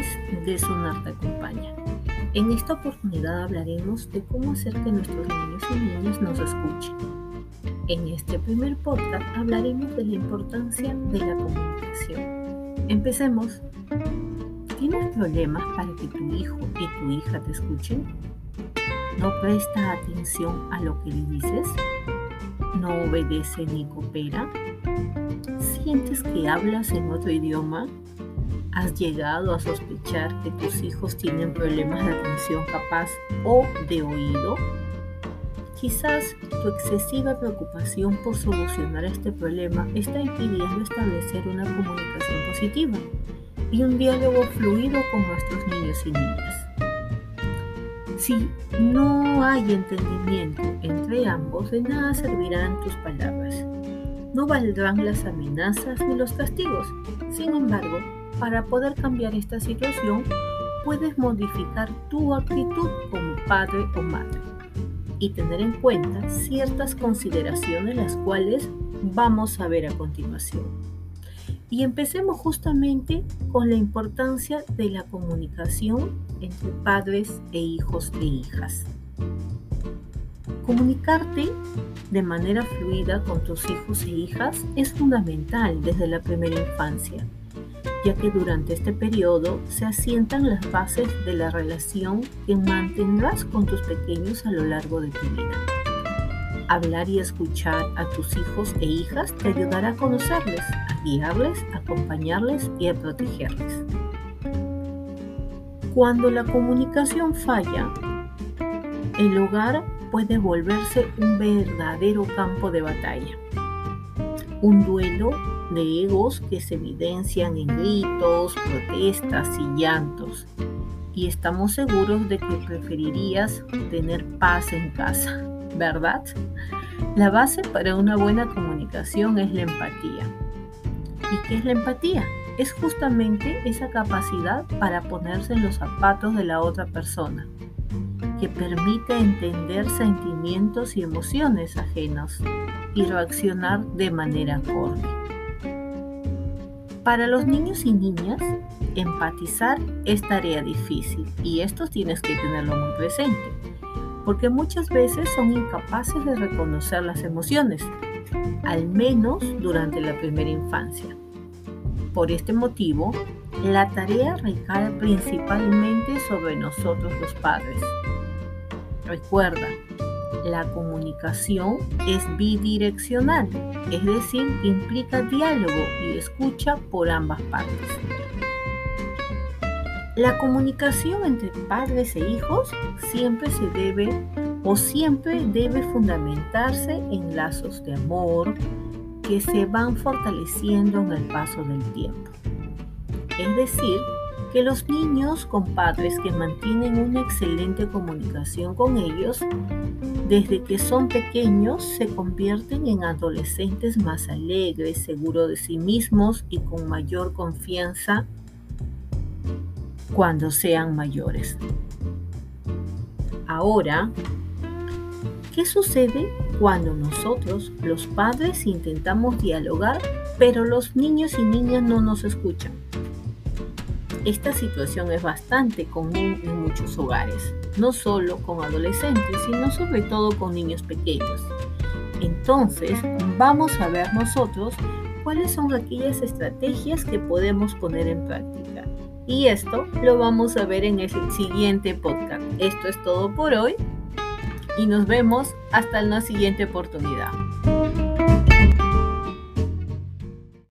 es Sonar te acompaña. En esta oportunidad hablaremos de cómo hacer que nuestros niños y niñas nos escuchen. En este primer podcast hablaremos de la importancia de la comunicación. Empecemos. ¿Tienes problemas para que tu hijo y tu hija te escuchen? ¿No presta atención a lo que le dices? ¿No obedece ni coopera? ¿Sientes que hablas en otro idioma? ¿Has llegado a sospechar que tus hijos tienen problemas de atención capaz o de oído? Quizás tu excesiva preocupación por solucionar este problema está impidiendo establecer una comunicación positiva y un diálogo fluido con nuestros niños y niñas. Si no hay entendimiento entre ambos, de nada servirán tus palabras. No valdrán las amenazas ni los castigos. Sin embargo, para poder cambiar esta situación, puedes modificar tu actitud como padre o madre y tener en cuenta ciertas consideraciones las cuales vamos a ver a continuación. Y empecemos justamente con la importancia de la comunicación entre padres e hijos e hijas. Comunicarte de manera fluida con tus hijos e hijas es fundamental desde la primera infancia, ya que durante este periodo se asientan las bases de la relación que mantendrás con tus pequeños a lo largo de tu vida. Hablar y escuchar a tus hijos e hijas te ayudará a conocerles, a guiarles, a acompañarles y a protegerles. Cuando la comunicación falla, el hogar puede volverse un verdadero campo de batalla, un duelo de egos que se evidencian en gritos, protestas y llantos. Y estamos seguros de que preferirías tener paz en casa, ¿verdad? La base para una buena comunicación es la empatía. ¿Y qué es la empatía? Es justamente esa capacidad para ponerse en los zapatos de la otra persona, que permite entender sentimientos y emociones ajenos y reaccionar de manera acorde. Para los niños y niñas, empatizar es tarea difícil y esto tienes que tenerlo muy presente, porque muchas veces son incapaces de reconocer las emociones, al menos durante la primera infancia. Por este motivo, la tarea recae principalmente sobre nosotros los padres. Recuerda, la comunicación es bidireccional, es decir, implica diálogo y escucha por ambas partes. La comunicación entre padres e hijos siempre se debe o siempre debe fundamentarse en lazos de amor que se van fortaleciendo en el paso del tiempo. Es decir, que los niños con padres que mantienen una excelente comunicación con ellos, desde que son pequeños se convierten en adolescentes más alegres, seguros de sí mismos y con mayor confianza cuando sean mayores. Ahora, ¿qué sucede cuando nosotros, los padres, intentamos dialogar, pero los niños y niñas no nos escuchan? Esta situación es bastante común en muchos hogares, no solo con adolescentes, sino sobre todo con niños pequeños. Entonces, vamos a ver nosotros cuáles son aquellas estrategias que podemos poner en práctica. Y esto lo vamos a ver en el siguiente podcast. Esto es todo por hoy y nos vemos hasta la siguiente oportunidad.